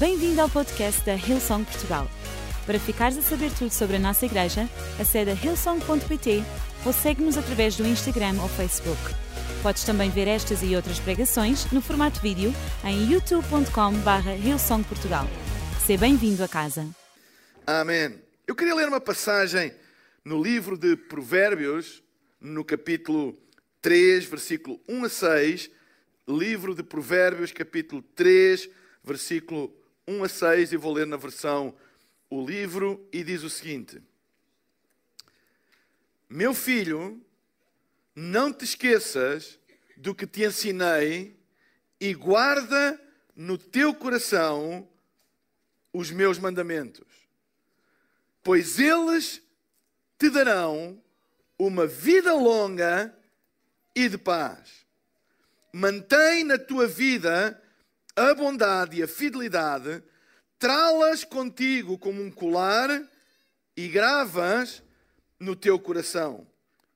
Bem-vindo ao podcast da Hillsong Portugal. Para ficares a saber tudo sobre a nossa igreja, acede a hillsong.pt ou segue-nos através do Instagram ou Facebook. Podes também ver estas e outras pregações no formato vídeo em youtube.com.br hillsongportugal. Seja bem-vindo a casa. Amém. Eu queria ler uma passagem no livro de Provérbios, no capítulo 3, versículo 1 a 6. Livro de Provérbios, capítulo 3, versículo 1 a 6, e vou ler na versão o livro, e diz o seguinte: Meu filho, não te esqueças do que te ensinei e guarda no teu coração os meus mandamentos, pois eles te darão uma vida longa e de paz. Mantém na tua vida a bondade e a fidelidade, trá-las contigo como um colar e gravas no teu coração.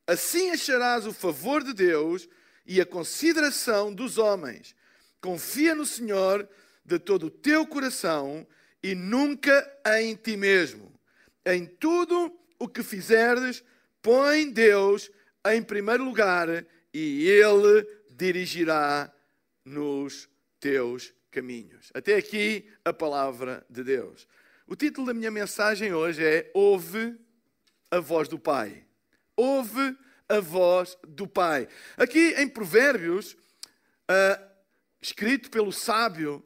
Assim acharás o favor de Deus e a consideração dos homens. Confia no Senhor de todo o teu coração e nunca em ti mesmo. Em tudo o que fizeres, põe Deus em primeiro lugar e Ele dirigirá nos teus caminhos. Até aqui a palavra de Deus. O título da minha mensagem hoje é Ouve a voz do Pai. Ouve a voz do Pai. Aqui em Provérbios, uh, escrito pelo sábio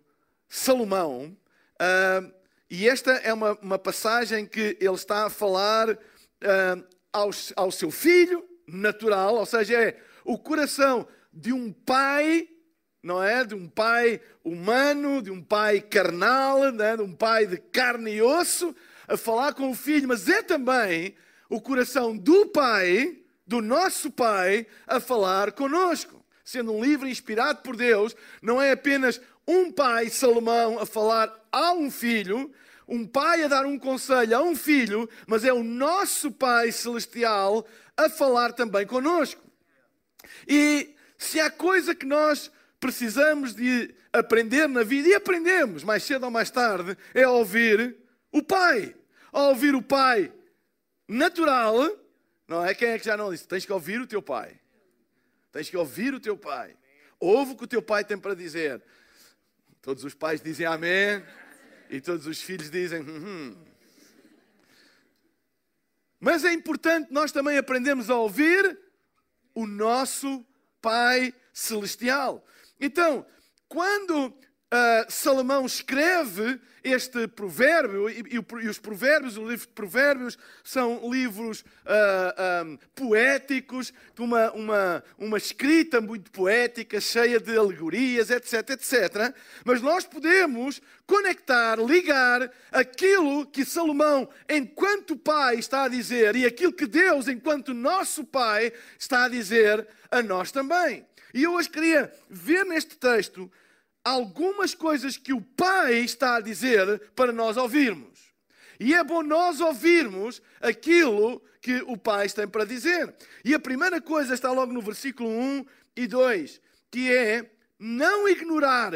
Salomão, uh, e esta é uma, uma, passagem que ele está a falar uh, ao, ao seu filho natural, ou seja, é o coração de um pai não é? De um pai humano, de um pai carnal, né? de um pai de carne e osso, a falar com o filho, mas é também o coração do pai, do nosso pai, a falar conosco. Sendo um livro inspirado por Deus, não é apenas um pai, Salomão, a falar a um filho, um pai a dar um conselho a um filho, mas é o nosso Pai Celestial a falar também conosco. E se há coisa que nós precisamos de aprender na vida, e aprendemos mais cedo ou mais tarde, é ouvir o Pai. Ouvir o Pai natural, não é? Quem é que já não disse? Tens que ouvir o teu Pai. Tens que ouvir o teu Pai. Ouve o que o teu Pai tem para dizer. Todos os pais dizem amém. E todos os filhos dizem hum, hum. Mas é importante nós também aprendermos a ouvir o nosso Pai Celestial. Então, quando uh, Salomão escreve este provérbio, e, e, e, os provérbios, o livro de provérbios, são livros uh, ah, um, poéticos, de uma, uma, uma escrita muito poética, cheia de alegorias, etc, etc. Mas nós podemos conectar, ligar aquilo que Salomão, enquanto pai, está a dizer e aquilo que Deus, enquanto nosso pai, está a dizer a nós também. E eu hoje queria ver neste texto algumas coisas que o Pai está a dizer para nós ouvirmos. E é bom nós ouvirmos aquilo que o Pai tem para dizer. E a primeira coisa está logo no versículo 1 e 2, que é não ignorar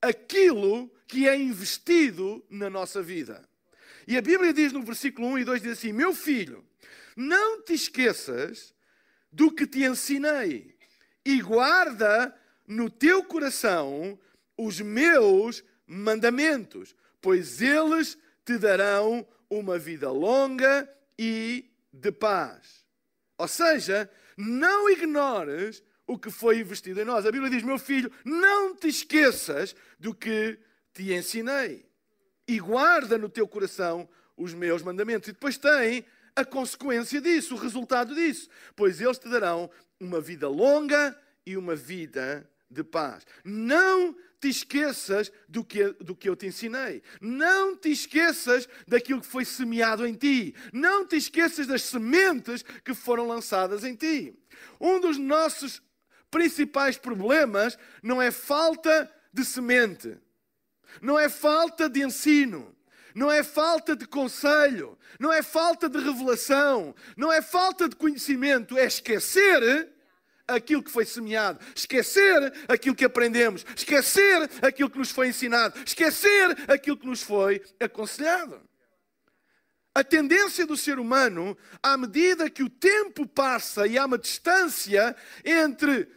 aquilo que é investido na nossa vida. E a Bíblia diz no versículo 1 e 2 diz assim: "Meu filho, não te esqueças do que te ensinei e guarda no teu coração os meus mandamentos, pois eles te darão uma vida longa e de paz. Ou seja, não ignores o que foi investido em nós. A Bíblia diz: meu filho, não te esqueças do que te ensinei e guarda no teu coração os meus mandamentos. E depois tem a consequência disso, o resultado disso, pois eles te darão uma vida longa e uma vida de paz. Não te esqueças do que, do que eu te ensinei. Não te esqueças daquilo que foi semeado em ti. Não te esqueças das sementes que foram lançadas em ti. Um dos nossos principais problemas não é falta de semente, não é falta de ensino, não é falta de conselho, não é falta de revelação, não é falta de conhecimento, é esquecer aquilo que foi semeado, esquecer aquilo que aprendemos, esquecer aquilo que nos foi ensinado, esquecer aquilo que nos foi aconselhado. A tendência do ser humano, à medida que o tempo passa e há uma distância entre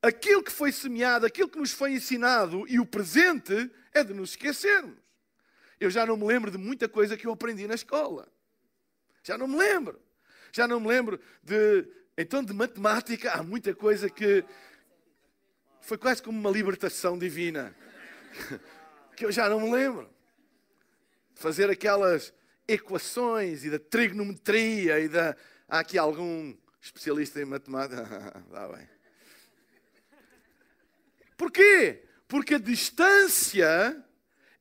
aquilo que foi semeado, aquilo que nos foi ensinado e o presente, é de nos esquecermos. Eu já não me lembro de muita coisa que eu aprendi na escola. Já não me lembro. Já não me lembro de. Então, de matemática, há muita coisa que. Foi quase como uma libertação divina. Que eu já não me lembro. Fazer aquelas equações e da trigonometria e da. Há aqui algum especialista em matemática? Está bem. Porquê? Porque a distância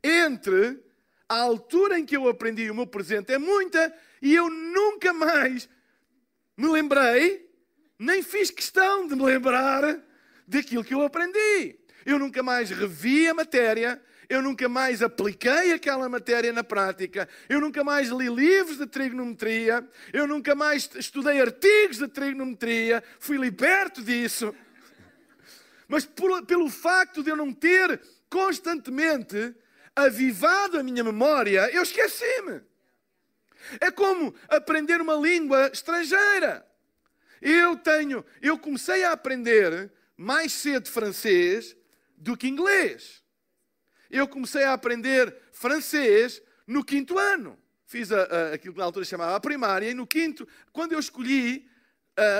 entre a altura em que eu aprendi o meu presente é muita e eu nunca mais me lembrei, nem fiz questão de me lembrar daquilo que eu aprendi. Eu nunca mais revi a matéria, eu nunca mais apliquei aquela matéria na prática, eu nunca mais li livros de trigonometria, eu nunca mais estudei artigos de trigonometria, fui liberto disso. Mas por, pelo facto de eu não ter constantemente avivado a minha memória, eu esqueci-me. É como aprender uma língua estrangeira. Eu tenho, eu comecei a aprender mais cedo francês do que inglês. Eu comecei a aprender francês no quinto ano. Fiz a, a, aquilo que na altura chamava a primária, e no quinto, quando eu escolhi,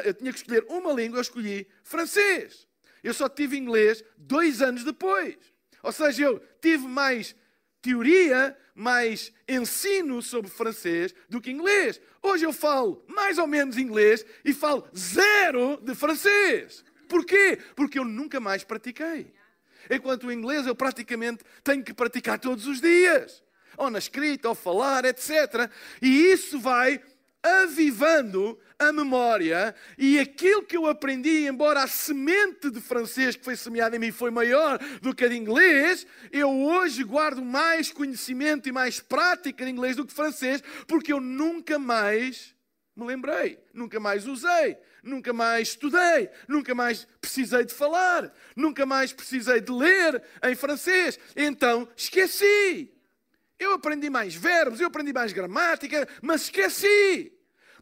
eu tinha que escolher uma língua, eu escolhi francês. Eu só tive inglês dois anos depois. Ou seja, eu tive mais teoria, mais ensino sobre francês do que inglês. Hoje eu falo mais ou menos inglês e falo zero de francês. Porquê? Porque eu nunca mais pratiquei. Enquanto o inglês eu praticamente tenho que praticar todos os dias. Ou na escrita, ou falar, etc. E isso vai avivando a memória e aquilo que eu aprendi, embora a semente de francês que foi semeada em mim foi maior do que a de inglês, eu hoje guardo mais conhecimento e mais prática de inglês do que francês, porque eu nunca mais me lembrei, nunca mais usei, nunca mais estudei, nunca mais precisei de falar, nunca mais precisei de ler em francês. Então esqueci. Eu aprendi mais verbos, eu aprendi mais gramática, mas esqueci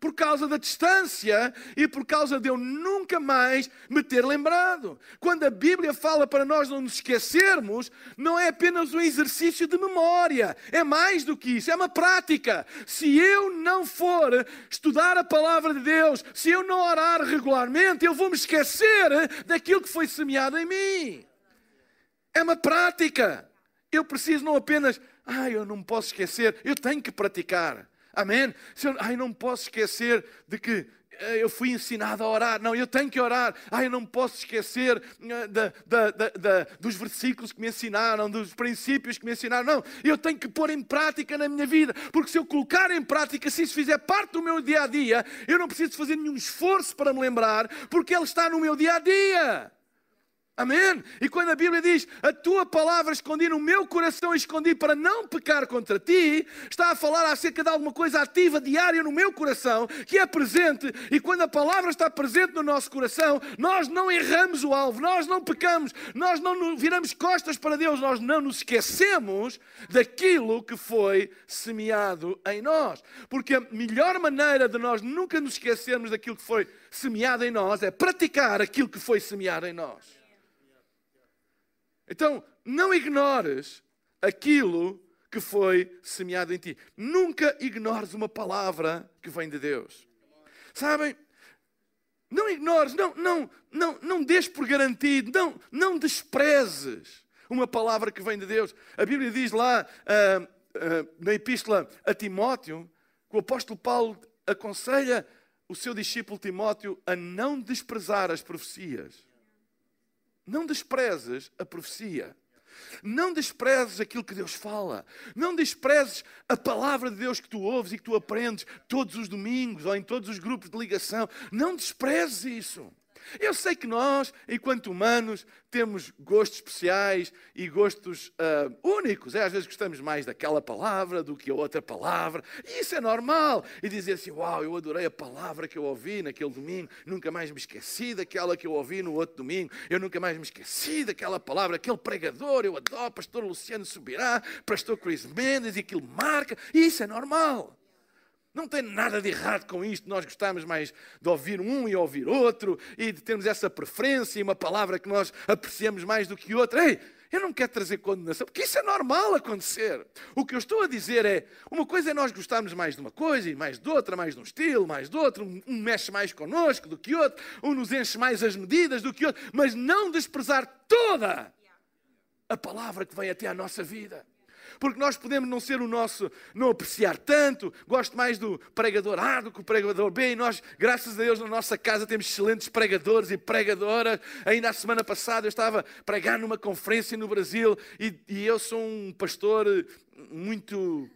por causa da distância e por causa de eu nunca mais me ter lembrado. Quando a Bíblia fala para nós não nos esquecermos, não é apenas um exercício de memória, é mais do que isso, é uma prática. Se eu não for estudar a palavra de Deus, se eu não orar regularmente, eu vou me esquecer daquilo que foi semeado em mim. É uma prática. Eu preciso não apenas, ah, eu não posso esquecer, eu tenho que praticar. Amém? Eu, ai, não posso esquecer de que eh, eu fui ensinado a orar. Não, eu tenho que orar. Ai, eu não posso esquecer eh, da, da, da, dos versículos que me ensinaram, dos princípios que me ensinaram. Não, eu tenho que pôr em prática na minha vida. Porque se eu colocar em prática, se isso fizer parte do meu dia a dia, eu não preciso fazer nenhum esforço para me lembrar, porque ele está no meu dia a dia. Amém? E quando a Bíblia diz a tua palavra escondi no meu coração, escondi para não pecar contra ti, está a falar acerca de alguma coisa ativa, diária no meu coração, que é presente. E quando a palavra está presente no nosso coração, nós não erramos o alvo, nós não pecamos, nós não viramos costas para Deus, nós não nos esquecemos daquilo que foi semeado em nós. Porque a melhor maneira de nós nunca nos esquecermos daquilo que foi semeado em nós é praticar aquilo que foi semeado em nós. Então, não ignores aquilo que foi semeado em ti. Nunca ignores uma palavra que vem de Deus. Sabem? Não ignores, não, não, não, não des por garantido, não, não desprezes uma palavra que vem de Deus. A Bíblia diz lá uh, uh, na epístola a Timóteo que o apóstolo Paulo aconselha o seu discípulo Timóteo a não desprezar as profecias. Não desprezes a profecia. Não desprezes aquilo que Deus fala. Não desprezes a palavra de Deus que tu ouves e que tu aprendes todos os domingos ou em todos os grupos de ligação. Não desprezes isso. Eu sei que nós, enquanto humanos, temos gostos especiais e gostos uh, únicos. É, às vezes gostamos mais daquela palavra do que a outra palavra. E isso é normal. E dizer assim: Uau, eu adorei a palavra que eu ouvi naquele domingo, nunca mais me esqueci daquela que eu ouvi no outro domingo, eu nunca mais me esqueci daquela palavra, aquele pregador, eu adoro, Pastor Luciano Subirá, Pastor Chris Mendes, e aquilo marca. Isso é normal. Não tem nada de errado com isto. Nós gostamos mais de ouvir um e ouvir outro e de termos essa preferência e uma palavra que nós apreciamos mais do que outra. Ei, eu não quero trazer condenação, porque isso é normal acontecer. O que eu estou a dizer é: uma coisa é nós gostarmos mais de uma coisa e mais de outra, mais de um estilo, mais de outro. Um mexe mais connosco do que outro, um nos enche mais as medidas do que outro, mas não desprezar toda a palavra que vem até à nossa vida porque nós podemos não ser o nosso, não apreciar tanto. Gosto mais do pregador A do que o pregador B, e nós, graças a Deus, na nossa casa temos excelentes pregadores e pregadoras. Ainda a semana passada eu estava a pregar numa conferência no Brasil e, e eu sou um pastor muito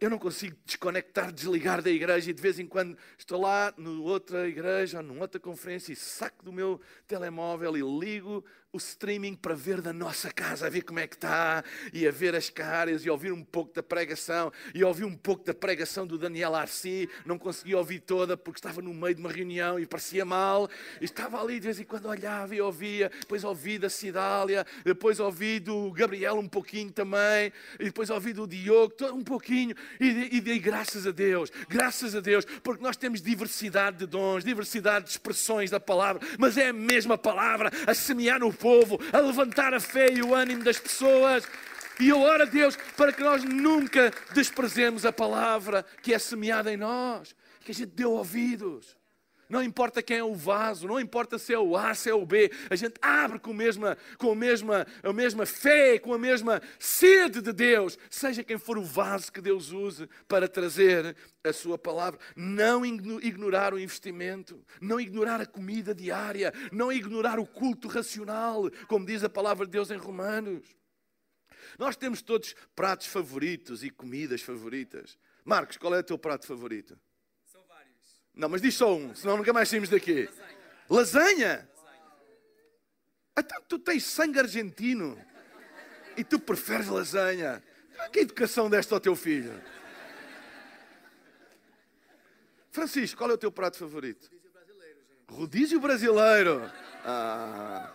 eu não consigo desconectar, desligar da igreja e de vez em quando estou lá noutra igreja ou numa outra conferência e saco do meu telemóvel e ligo o streaming para ver da nossa casa, a ver como é que está, e a ver as caras, e ouvir um pouco da pregação, e ouvir um pouco da pregação do Daniel Arci, não consegui ouvir toda porque estava no meio de uma reunião e parecia mal, e estava ali de vez em quando olhava e ouvia, depois ouvi da Cidália, depois ouvi do Gabriel um pouquinho também, e depois ouvi do Diogo um pouquinho, e, e dei graças a Deus, graças a Deus, porque nós temos diversidade de dons, diversidade de expressões da palavra, mas é a mesma palavra a semear no povo, a levantar a fé e o ânimo das pessoas. E eu oro a Deus para que nós nunca desprezemos a palavra que é semeada em nós, que a gente deu ouvidos. Não importa quem é o vaso, não importa se é o A, se é o B, a gente abre com a mesma, com a mesma, a mesma fé, com a mesma sede de Deus, seja quem for o vaso que Deus use para trazer a sua palavra. Não ignorar o investimento, não ignorar a comida diária, não ignorar o culto racional, como diz a palavra de Deus em Romanos. Nós temos todos pratos favoritos e comidas favoritas. Marcos, qual é o teu prato favorito? Não, mas diz só um, senão nunca mais saímos daqui. Lasanha? Então tu tens sangue argentino e tu preferes lasanha. Que educação deste ao teu filho? Francisco, qual é o teu prato favorito? Rodízio brasileiro. Ah,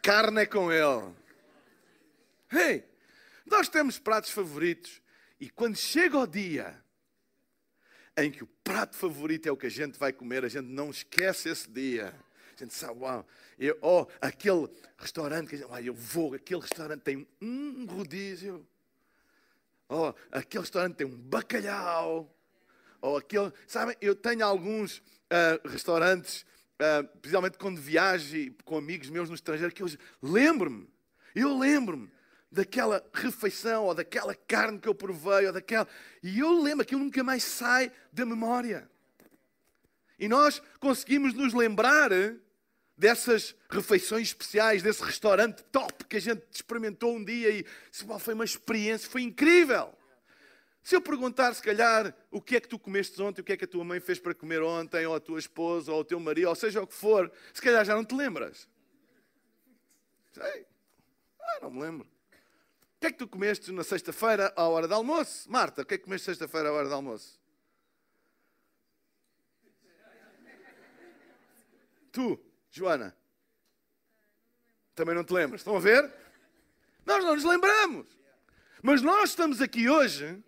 carne é com ele. Hey, nós temos pratos favoritos e quando chega o dia em que o prato favorito é o que a gente vai comer, a gente não esquece esse dia. A gente sabe, uau, eu, oh, aquele restaurante, que a gente, oh, eu vou, aquele restaurante tem um rodízio, oh, aquele restaurante tem um bacalhau, oh, aquele, sabem, eu tenho alguns uh, restaurantes, uh, principalmente quando viajo com amigos meus no estrangeiro, que eu lembro-me, eu lembro-me daquela refeição, ou daquela carne que eu provei, ou daquela. E eu lembro, aquilo nunca mais sai da memória. E nós conseguimos nos lembrar dessas refeições especiais, desse restaurante top que a gente experimentou um dia e foi uma experiência, foi incrível. Se eu perguntar, se calhar, o que é que tu comeste ontem, o que é que a tua mãe fez para comer ontem, ou a tua esposa, ou o teu marido, ou seja o que for, se calhar já não te lembras. Sei. Ah, não me lembro. O que é que tu comeste na sexta-feira à hora do almoço? Marta, o que é que comeste sexta-feira à hora do almoço? Tu, Joana? Também não te lembras? Estão a ver? Nós não nos lembramos. Mas nós estamos aqui hoje,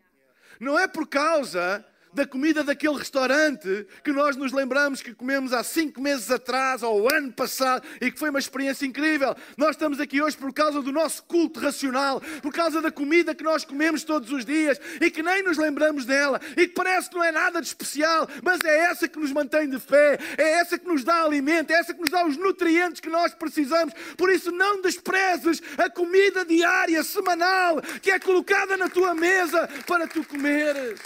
não é por causa da comida daquele restaurante que nós nos lembramos que comemos há cinco meses atrás ou ano passado e que foi uma experiência incrível. Nós estamos aqui hoje por causa do nosso culto racional, por causa da comida que nós comemos todos os dias e que nem nos lembramos dela e que parece que não é nada de especial, mas é essa que nos mantém de fé, é essa que nos dá alimento, é essa que nos dá os nutrientes que nós precisamos. Por isso, não desprezes a comida diária, semanal, que é colocada na tua mesa para tu comeres.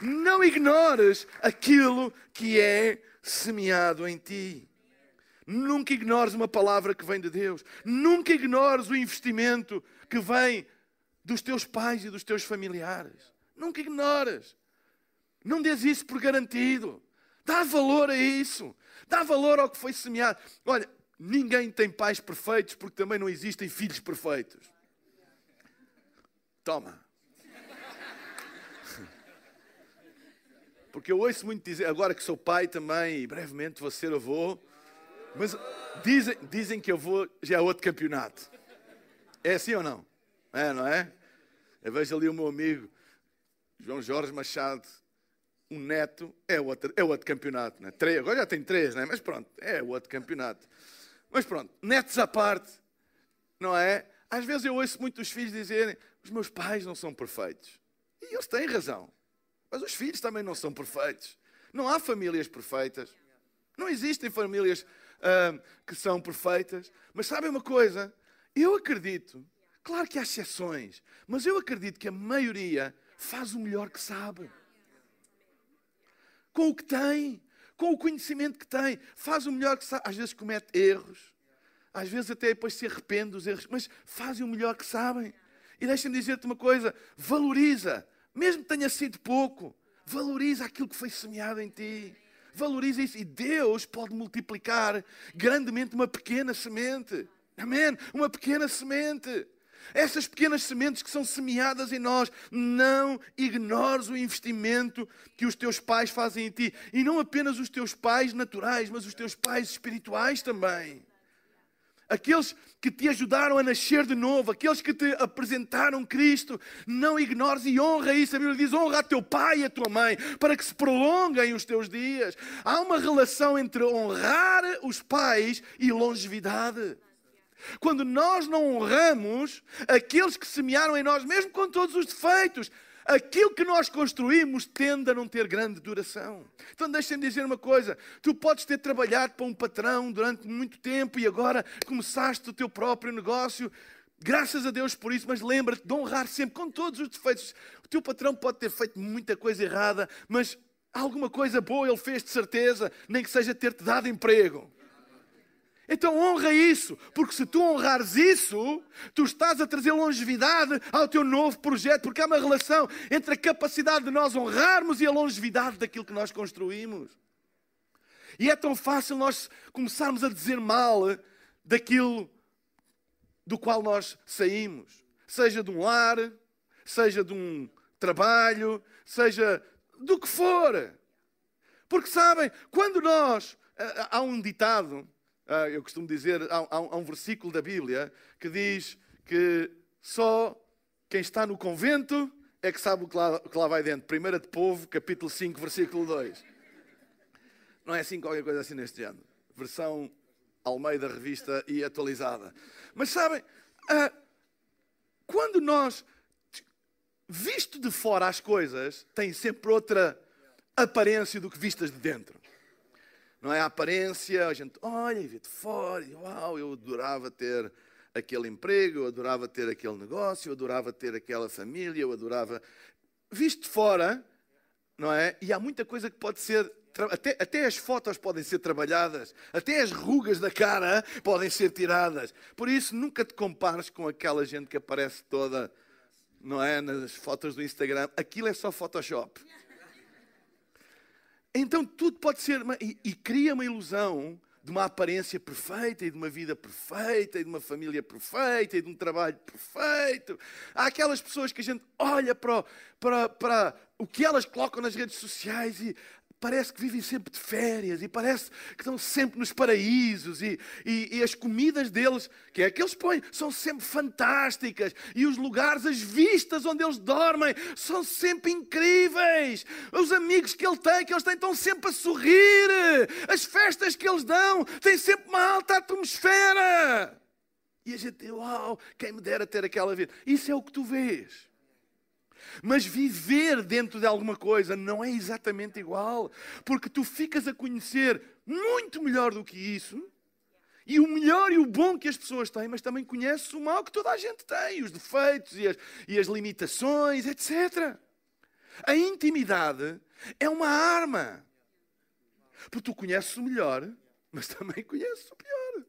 Não ignores aquilo que é semeado em ti. Nunca ignores uma palavra que vem de Deus. Nunca ignores o investimento que vem dos teus pais e dos teus familiares. Nunca ignores. Não dês isso por garantido. Dá valor a isso. Dá valor ao que foi semeado. Olha, ninguém tem pais perfeitos porque também não existem filhos perfeitos. Toma. Porque eu ouço muito dizer, agora que sou pai também e brevemente vou ser avô, mas dizem, dizem que eu vou já é outro campeonato. É assim ou não? É, não é? Eu vejo ali o meu amigo João Jorge Machado, um neto, é outro, é outro campeonato. Né? Três, agora já tem três, né? mas pronto, é outro campeonato. Mas pronto, netos à parte, não é? Às vezes eu ouço muitos filhos dizerem: os meus pais não são perfeitos. E eles têm razão. Mas os filhos também não são perfeitos. Não há famílias perfeitas. Não existem famílias uh, que são perfeitas. Mas sabem uma coisa? Eu acredito, claro que há exceções, mas eu acredito que a maioria faz o melhor que sabe. Com o que tem, com o conhecimento que tem, faz o melhor que sabe. Às vezes comete erros, às vezes até depois se arrepende dos erros, mas fazem o melhor que sabem. E deixa-me dizer-te uma coisa: valoriza mesmo que tenha sido pouco, valoriza aquilo que foi semeado em ti. Valoriza isso e Deus pode multiplicar grandemente uma pequena semente. Amém? Uma pequena semente. Essas pequenas sementes que são semeadas em nós, não ignores o investimento que os teus pais fazem em ti. E não apenas os teus pais naturais, mas os teus pais espirituais também aqueles que te ajudaram a nascer de novo, aqueles que te apresentaram Cristo, não ignores e honra isso. A Bíblia diz: honra a teu pai e a tua mãe, para que se prolonguem os teus dias. Há uma relação entre honrar os pais e longevidade. Quando nós não honramos aqueles que semearam em nós, mesmo com todos os defeitos, aquilo que nós construímos tende a não ter grande duração. Então deixem-me dizer uma coisa: tu podes ter trabalhado para um patrão durante muito tempo e agora começaste o teu próprio negócio. Graças a Deus por isso, mas lembra-te de honrar sempre com todos os defeitos. O teu patrão pode ter feito muita coisa errada, mas alguma coisa boa ele fez de certeza, nem que seja ter-te dado emprego. Então honra isso, porque se tu honrares isso, tu estás a trazer longevidade ao teu novo projeto, porque há uma relação entre a capacidade de nós honrarmos e a longevidade daquilo que nós construímos. E é tão fácil nós começarmos a dizer mal daquilo do qual nós saímos, seja de um lar, seja de um trabalho, seja do que for. Porque sabem, quando nós. Há um ditado eu costumo dizer, há, há, um versículo da Bíblia que diz que só quem está no convento é que sabe o que lá, que lá vai dentro. Primeira de Povo, capítulo 5, versículo 2. Não é assim qualquer coisa assim neste ano. Versão Almeida Revista e atualizada. Mas sabem, ah, quando nós, visto de fora as coisas, têm sempre outra aparência do que vistas de dentro não é a aparência, a gente olha de fora, uau, eu adorava ter aquele emprego, eu adorava ter aquele negócio, eu adorava ter aquela família, eu adorava. Visto de fora, não é? E há muita coisa que pode ser. Até, até as fotos podem ser trabalhadas, até as rugas da cara podem ser tiradas. Por isso, nunca te compares com aquela gente que aparece toda, não é? Nas fotos do Instagram. Aquilo é só Photoshop. Então tudo pode ser, uma, e, e cria uma ilusão de uma aparência perfeita e de uma vida perfeita e de uma família perfeita e de um trabalho perfeito. Há aquelas pessoas que a gente olha para, para, para o que elas colocam nas redes sociais e parece que vivem sempre de férias e parece que estão sempre nos paraísos e, e, e, as comidas deles, que é que eles põem, são sempre fantásticas e os lugares, as vistas onde eles dormem são sempre incríveis. Os amigos que ele tem, que eles têm, estão sempre a sorrir. As festas que eles dão têm sempre uma alta atmosfera. E a gente, uau, quem me dera ter aquela vida. Isso é o que tu vês. Mas viver dentro de alguma coisa não é exatamente igual, porque tu ficas a conhecer muito melhor do que isso, e o melhor e o bom que as pessoas têm, mas também conheces o mal que toda a gente tem, os defeitos e as, e as limitações, etc. A intimidade é uma arma, porque tu conheces o melhor, mas também conheces o pior.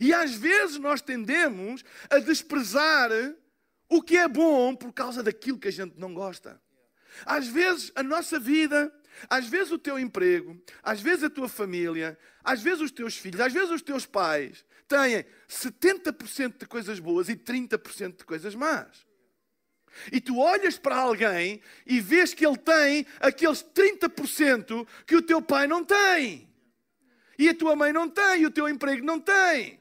E às vezes nós tendemos a desprezar o que é bom por causa daquilo que a gente não gosta. Às vezes a nossa vida Às vezes o teu emprego, às vezes a tua família, às vezes os teus filhos, às vezes os teus pais têm 70% de coisas boas e 30% de coisas más. E tu olhas para alguém e vês que ele tem aqueles 30% que o teu pai não tem. E a tua mãe não tem, e o teu emprego não tem.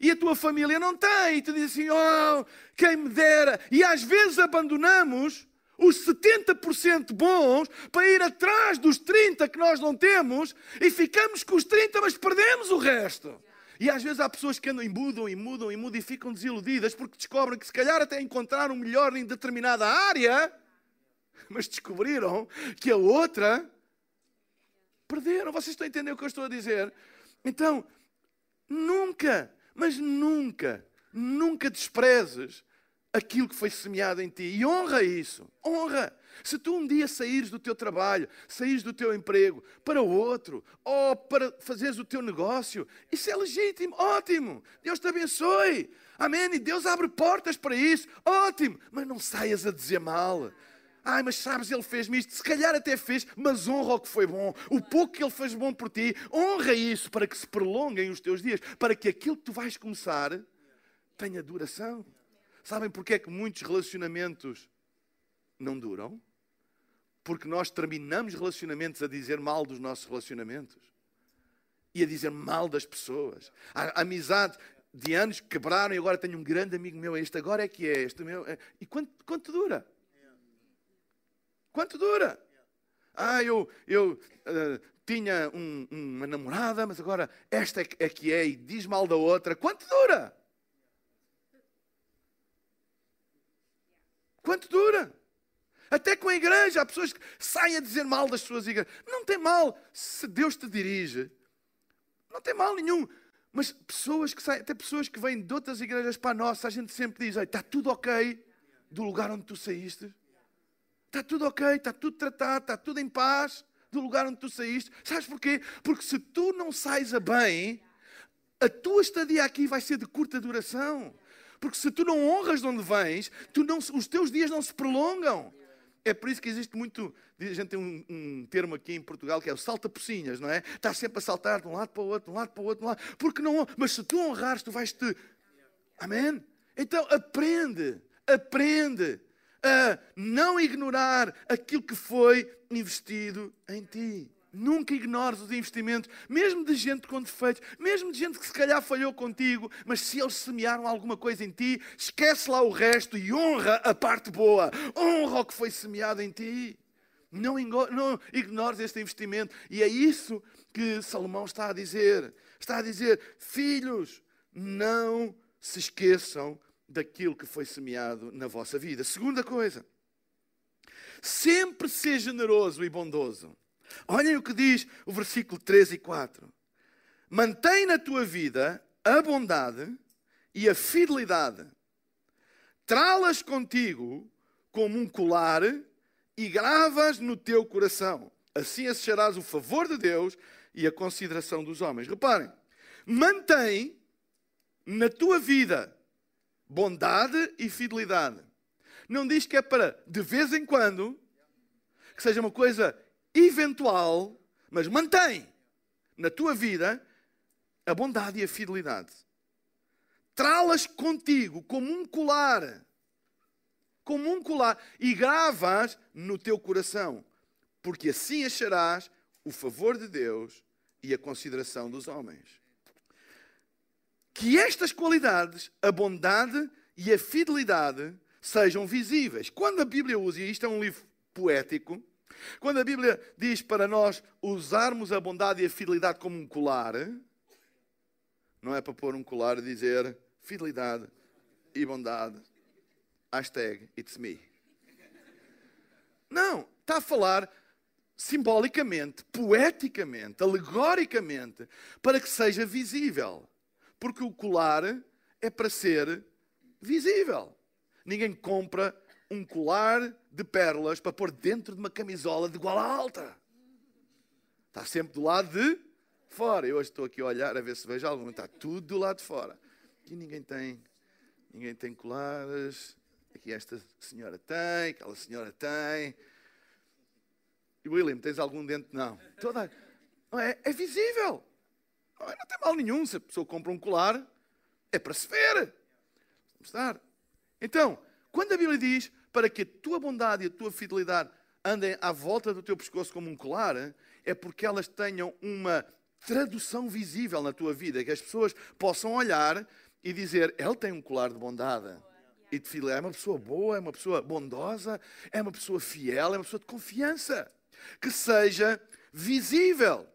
E a tua família não tem. E tu dizes assim: oh, quem me dera. E às vezes abandonamos os 70% bons para ir atrás dos 30% que nós não temos e ficamos com os 30%, mas perdemos o resto. E às vezes há pessoas que andam e mudam e mudam e mudam e ficam desiludidas porque descobrem que se calhar até encontraram melhor em determinada área, mas descobriram que a outra perderam. Vocês estão a entender o que eu estou a dizer? Então, nunca, mas nunca, nunca desprezes aquilo que foi semeado em ti. E honra isso. Honra. Se tu um dia saíres do teu trabalho, saíres do teu emprego para outro, ou para fazeres o teu negócio, isso é legítimo, ótimo. Deus te abençoe. Amém. E Deus abre portas para isso, ótimo. Mas não saias a dizer mal. Ai, mas sabes, ele fez-me isto. Se calhar até fez, mas honra o que foi bom. O pouco que ele fez bom por ti, honra isso para que se prolonguem os teus dias, para que aquilo que tu vais começar tenha duração. Sabem porque é que muitos relacionamentos não duram? Porque nós terminamos relacionamentos a dizer mal dos nossos relacionamentos e a dizer mal das pessoas. A amizade de anos quebraram e agora tenho um grande amigo meu. Este agora é que é. Este meu é. E quanto, quanto dura? Quanto dura? Ah, eu, eu uh, tinha um, uma namorada, mas agora esta é é que é e diz mal da outra. Quanto dura? Quanto dura? Até com a igreja, há pessoas que saem a dizer mal das suas igrejas. Não tem mal se Deus te dirige. Não tem mal nenhum. Mas pessoas que saem, até pessoas que vêm de outras igrejas para a nossa, a gente sempre diz: está tudo ok do lugar onde tu saíste. Está tudo ok, está tudo tratado, está tudo em paz do lugar onde tu saíste. Sabes porquê? Porque se tu não sais a bem, a tua estadia aqui vai ser de curta duração. Porque se tu não honras de onde vens, tu não, os teus dias não se prolongam. É por isso que existe muito. A gente tem um, um termo aqui em Portugal que é o salta-pocinhas, não é? Estás sempre a saltar de um lado para o outro, de um lado para o outro, de um lado. Porque não. Mas se tu honrares, tu vais te. Amém? Então aprende, aprende a não ignorar aquilo que foi investido em ti. Nunca ignores os investimentos, mesmo de gente com defeitos, mesmo de gente que se calhar falhou contigo, mas se eles semearam alguma coisa em ti, esquece lá o resto e honra a parte boa. Honra o que foi semeado em ti. Não, não ignores este investimento. E é isso que Salomão está a dizer. Está a dizer, filhos, não se esqueçam daquilo que foi semeado na vossa vida. Segunda coisa, sempre seja generoso e bondoso. Olhem o que diz o versículo 3 e 4. Mantém na tua vida a bondade e a fidelidade. Trá-las contigo como um colar e gravas no teu coração. Assim acharás o favor de Deus e a consideração dos homens. Reparem, mantém na tua vida bondade e fidelidade. Não diz que é para de vez em quando, que seja uma coisa eventual, mas mantém na tua vida a bondade e a fidelidade. Trá-las contigo como um colar, como um colar, e gravas no teu coração, porque assim acharás o favor de Deus e a consideração dos homens. Que estas qualidades, a bondade e a fidelidade, sejam visíveis. Quando a Bíblia usa, e isto é um livro poético, quando a Bíblia diz para nós usarmos a bondade e a fidelidade como um colar, não é para pôr um colar e dizer fidelidade e bondade. Hashtag it's me. Não, está a falar simbolicamente, poeticamente, alegoricamente, para que seja visível. Porque o colar é para ser visível. Ninguém compra um colar de pérolas para pôr dentro de uma camisola de gola alta. Está sempre do lado de fora. Eu hoje estou aqui a olhar a ver se vejo algum. Está tudo do lado de fora. Aqui ninguém tem, ninguém tem colares. Aqui esta senhora tem, aquela senhora tem. William, tens algum dente? Não. Toda... é, é visível. Não, tem mal nenhum. Se a pessoa compra um colar, é para se ver. Mostrar. Então, quando a Bíblia diz para que a tua bondade e a tua fidelidade andem à volta do teu pescoço como um colar, é porque elas tenham uma tradução visível na tua vida, que as pessoas possam olhar e dizer: ele tem um colar de bondade e de fidelidade. É uma pessoa boa, é uma pessoa bondosa, é uma pessoa fiel, é uma pessoa de confiança. Que seja visível.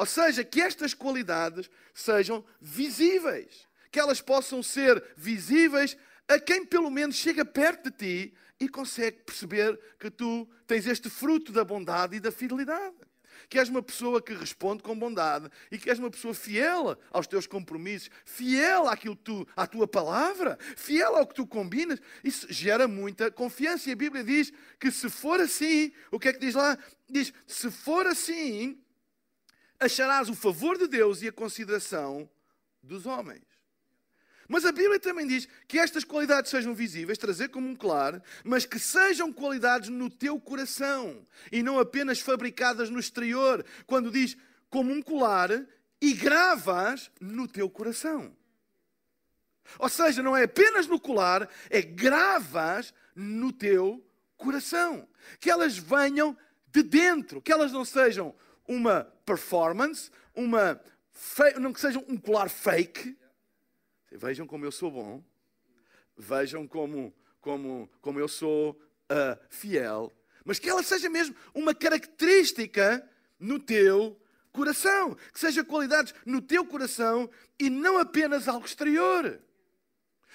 Ou seja, que estas qualidades sejam visíveis. Que elas possam ser visíveis a quem pelo menos chega perto de ti e consegue perceber que tu tens este fruto da bondade e da fidelidade que és uma pessoa que responde com bondade e que és uma pessoa fiel aos teus compromissos, fiel àquilo tu, à tua palavra, fiel ao que tu combinas, isso gera muita confiança. E a Bíblia diz que se for assim, o que é que diz lá? Diz: se for assim, acharás o favor de Deus e a consideração dos homens. Mas a Bíblia também diz que estas qualidades sejam visíveis, trazer como um colar, mas que sejam qualidades no teu coração e não apenas fabricadas no exterior. Quando diz como um colar e gravas no teu coração. Ou seja, não é apenas no colar, é gravas no teu coração. Que elas venham de dentro, que elas não sejam uma performance, uma não que sejam um colar fake, Vejam como eu sou bom. Vejam como, como, como eu sou uh, fiel. Mas que ela seja mesmo uma característica no teu coração. Que seja qualidades no teu coração e não apenas algo exterior.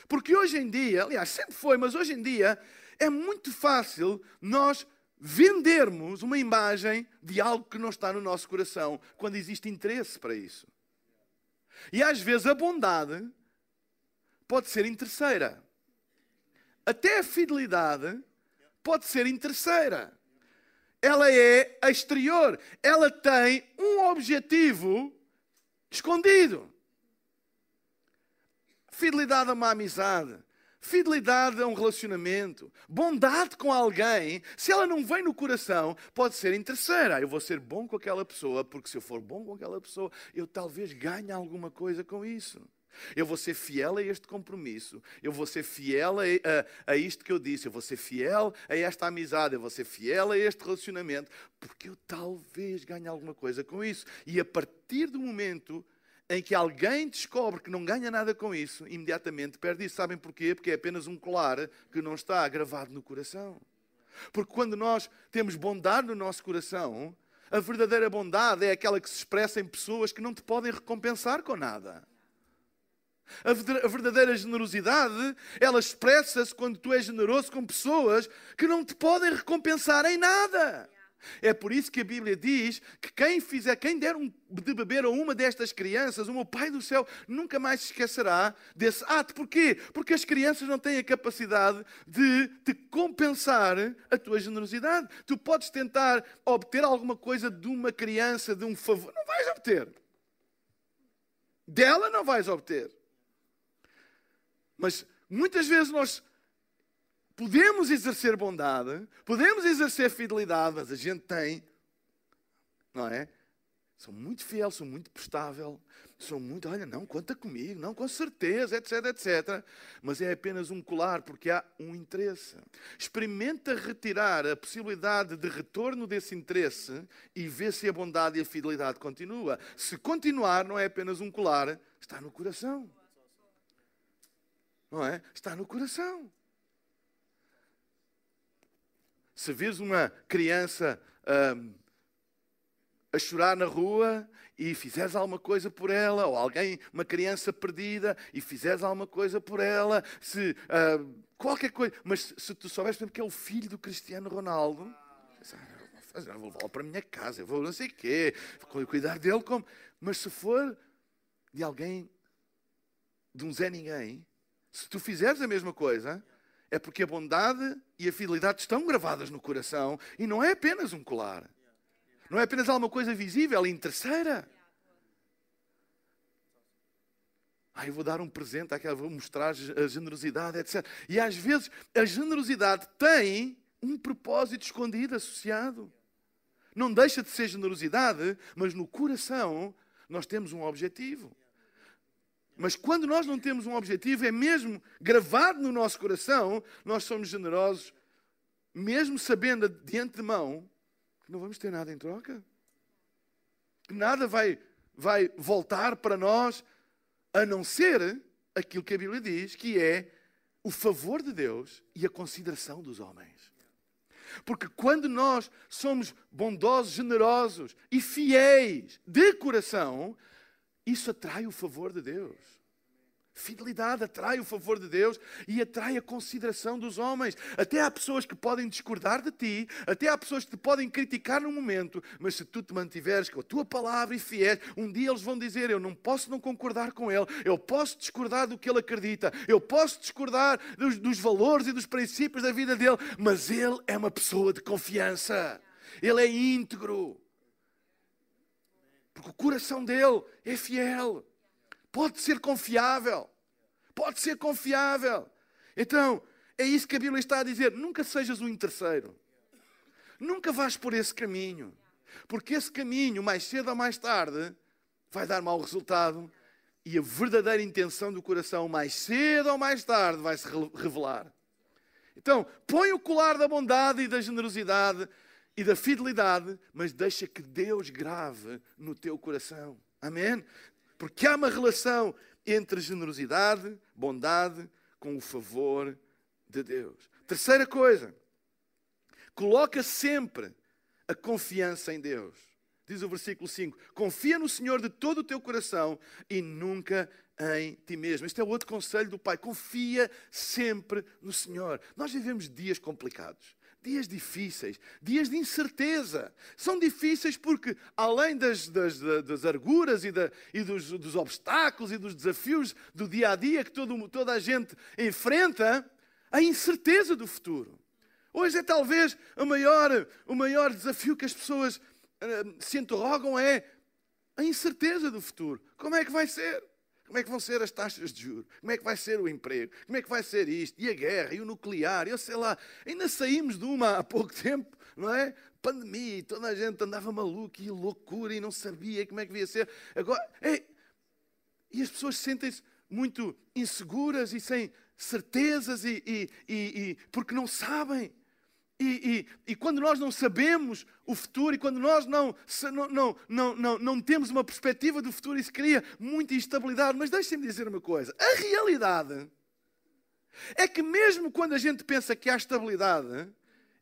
Porque hoje em dia, aliás, sempre foi, mas hoje em dia é muito fácil nós vendermos uma imagem de algo que não está no nosso coração quando existe interesse para isso. E às vezes a bondade pode ser interesseira. Até a fidelidade pode ser interesseira. Ela é exterior. Ela tem um objetivo escondido. Fidelidade a uma amizade. Fidelidade a um relacionamento, bondade com alguém, se ela não vem no coração, pode ser interesseira. Eu vou ser bom com aquela pessoa, porque se eu for bom com aquela pessoa, eu talvez ganhe alguma coisa com isso. Eu vou ser fiel a este compromisso. Eu vou ser fiel a, a, a, isto que eu disse. Eu vou ser fiel a esta amizade. Eu vou ser fiel a este relacionamento. Porque eu talvez ganhe alguma coisa com isso. E a partir do momento em que alguém descobre que não ganha nada com isso, imediatamente perde isso. Sabem porquê? Porque é apenas um colar que não está gravado no coração. Porque quando nós temos bondade no nosso coração, a verdadeira bondade é aquela que se expressa em pessoas que não te podem recompensar com nada. A verdadeira generosidade, ela expressa-se quando tu és generoso com pessoas que não te podem recompensar em nada. É por isso que a Bíblia diz que quem fizer, quem der um, de beber a uma destas crianças, o meu Pai do céu nunca mais se esquecerá desse ato. Porquê? Porque as crianças não têm a capacidade de te compensar a tua generosidade. Tu podes tentar obter alguma coisa de uma criança, de um favor, não vais obter. Dela não vais obter. Mas muitas vezes nós podemos exercer bondade, podemos exercer fidelidade, mas a gente tem, não é? Sou muito fiel, sou muito prestável, sou muito, olha, não, conta comigo, não, com certeza, etc, etc. Mas é apenas um colar, porque há um interesse. Experimenta retirar a possibilidade de retorno desse interesse e vê se a bondade e a fidelidade continua. Se continuar, não é apenas um colar, está no coração não é? Está no coração. Se vês uma criança hum, a chorar na rua e fizeres alguma coisa por ela, ou alguém, uma criança perdida, e fizeres alguma coisa por ela, se hum, qualquer coisa, mas se tu souberes que é o filho do Cristiano Ronaldo, ah, vou levá-lo para a minha casa, eu vou não sei o quê, vou cuidar dele como. Mas se for de alguém, de um Zé Ninguém, se tu fizeres a mesma coisa, é porque a bondade e a fidelidade estão gravadas no coração e não é apenas um colar. Não é apenas alguma coisa visível e interesseira. Ah, eu vou dar um presente àquela, vou mostrar a generosidade, etc. E às vezes a generosidade tem um propósito escondido associado. não deixa de ser generosidade, mas no coração nós temos um objetivo. Mas quando nós não temos um objetivo, é mesmo gravado no nosso coração, nós somos generosos, mesmo sabendo de antemão que não vamos ter nada em troca. Que nada vai, vai voltar para nós, a não ser aquilo que a Bíblia diz, que é o favor de Deus e a consideração dos homens. Porque quando nós somos bondosos, generosos e fiéis de coração, isso atrai o favor de Deus. Fidelidade atrai o favor de Deus e atrai a consideração dos homens. Até há pessoas que podem discordar de ti, até há pessoas que te podem criticar no momento, mas se tu te mantiveres com a tua palavra e fiel, um dia eles vão dizer: Eu não posso não concordar com ele, eu posso discordar do que ele acredita, eu posso discordar dos, dos valores e dos princípios da vida dele, mas ele é uma pessoa de confiança, ele é íntegro, porque o coração dele é fiel pode ser confiável. Pode ser confiável. Então, é isso que a Bíblia está a dizer. Nunca sejas o interesseiro. Nunca vais por esse caminho. Porque esse caminho, mais cedo ou mais tarde, vai dar mau resultado e a verdadeira intenção do coração, mais cedo ou mais tarde, vai se revelar. Então, põe o colar da bondade e da generosidade e da fidelidade, mas deixa que Deus grave no teu coração. Amém? Porque há uma relação entre generosidade, bondade, com o favor de Deus. Terceira coisa, coloca sempre a confiança em Deus. Diz o versículo 5: Confia no Senhor de todo o teu coração e nunca em ti mesmo. Este é o outro conselho do Pai. Confia sempre no Senhor. Nós vivemos dias complicados dias difíceis, dias de incerteza. São difíceis porque, além das, das, das arguras e, da, e dos, dos, obstáculos e dos desafios do dia a dia que todo, toda a gente enfrenta, a incerteza do futuro. Hoje é talvez o maior, o maior desafio que as pessoas uh, se interrogam é a incerteza do futuro. Como é que vai ser? Como é que vão ser as taxas de juros? Como é que vai ser o emprego? Como é que vai ser isto? E a guerra? E o nuclear? Eu sei lá. Ainda saímos de uma há pouco tempo, não é? Pandemia, e toda a gente andava maluca e loucura e não sabia como é que devia ser. Agora, ei, e as pessoas sentem-se muito inseguras e sem certezas e, e, e, e porque não sabem. E, e, e, quando nós não sabemos o futuro e quando nós não, não, não, não, não, temos uma perspectiva do futuro, isso cria muita instabilidade. Mas deixem-me dizer uma coisa: a realidade é que, mesmo quando a gente pensa que há estabilidade,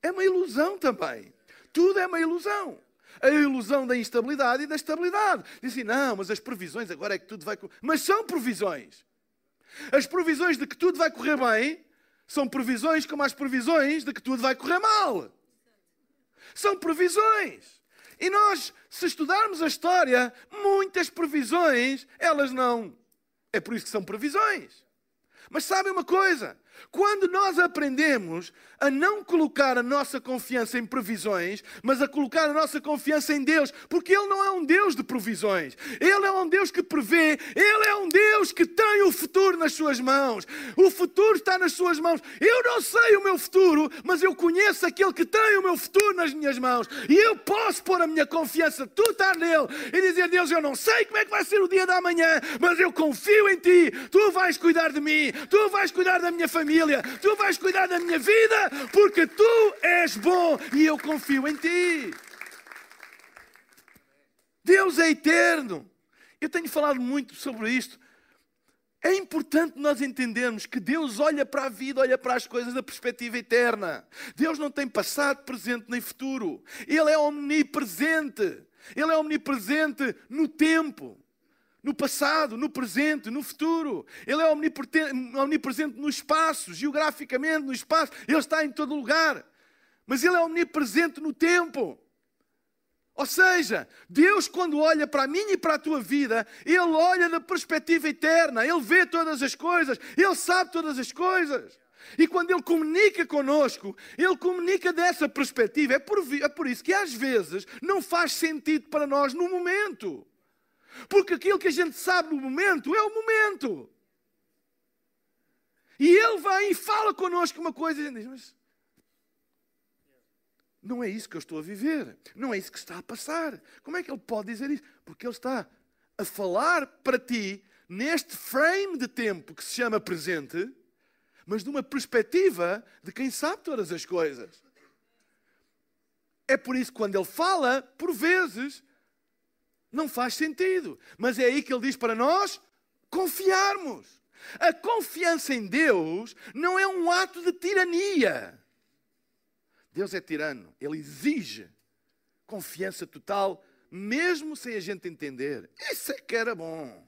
é uma ilusão também. Tudo é uma ilusão. A ilusão da instabilidade e da estabilidade. Dizem, não, mas as previsões agora é que tudo vai. Mas são previsões. As previsões de que tudo vai correr bem são previsões como as previsões de que tudo vai correr mal. São previsões. E nós, se estudarmos a história, muitas previsões, elas não. É por isso que são previsões. Mas sabem uma coisa? Quando nós aprendemos a não colocar a nossa confiança em previsões, mas a colocar a nossa confiança em Deus, porque Ele não é um Deus de provisões, Ele é um Deus que prevê, Ele é um Deus que tem o futuro nas Suas mãos. O futuro está nas Suas mãos. Eu não sei o meu futuro, mas eu conheço aquele que tem o meu futuro nas minhas mãos. E eu posso pôr a minha confiança total nele e dizer: Deus, eu não sei como é que vai ser o dia da manhã, mas eu confio em Ti, Tu vais cuidar de mim, Tu vais cuidar da minha família família, tu vais cuidar da minha vida, porque tu és bom e eu confio em ti. Deus é eterno. Eu tenho falado muito sobre isto. É importante nós entendermos que Deus olha para a vida, olha para as coisas da perspectiva eterna. Deus não tem passado, presente nem futuro. Ele é omnipresente. Ele é omnipresente no tempo no passado, no presente, no futuro. Ele é omnipresente no espaço, geograficamente no espaço. Ele está em todo lugar. Mas Ele é omnipresente no tempo. Ou seja, Deus, quando olha para mim e para a tua vida, Ele olha da perspectiva eterna, Ele vê todas as coisas, Ele sabe todas as coisas. E quando Ele comunica conosco, Ele comunica dessa perspectiva. É por, é por isso que às vezes não faz sentido para nós no momento. Porque aquilo que a gente sabe no momento é o momento. E ele vem e fala connosco uma coisa e a gente diz, mas não é isso que eu estou a viver. Não é isso que está a passar. Como é que ele pode dizer isso? Porque ele está a falar para ti neste frame de tempo que se chama presente, mas de uma perspectiva de quem sabe todas as coisas. É por isso que quando ele fala, por vezes, não faz sentido. Mas é aí que ele diz para nós confiarmos. A confiança em Deus não é um ato de tirania. Deus é tirano, ele exige confiança total, mesmo sem a gente entender. Isso é que era bom.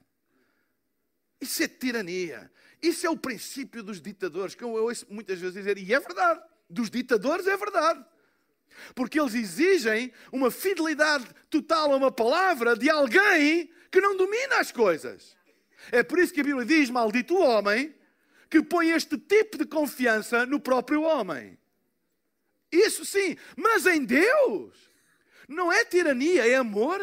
Isso é tirania. Isso é o princípio dos ditadores, que eu ouço muitas vezes dizer, e é verdade, dos ditadores é verdade. Porque eles exigem uma fidelidade total a uma palavra de alguém que não domina as coisas. É por isso que a Bíblia diz: Maldito o homem que põe este tipo de confiança no próprio homem. Isso sim, mas em Deus não é tirania, é amor.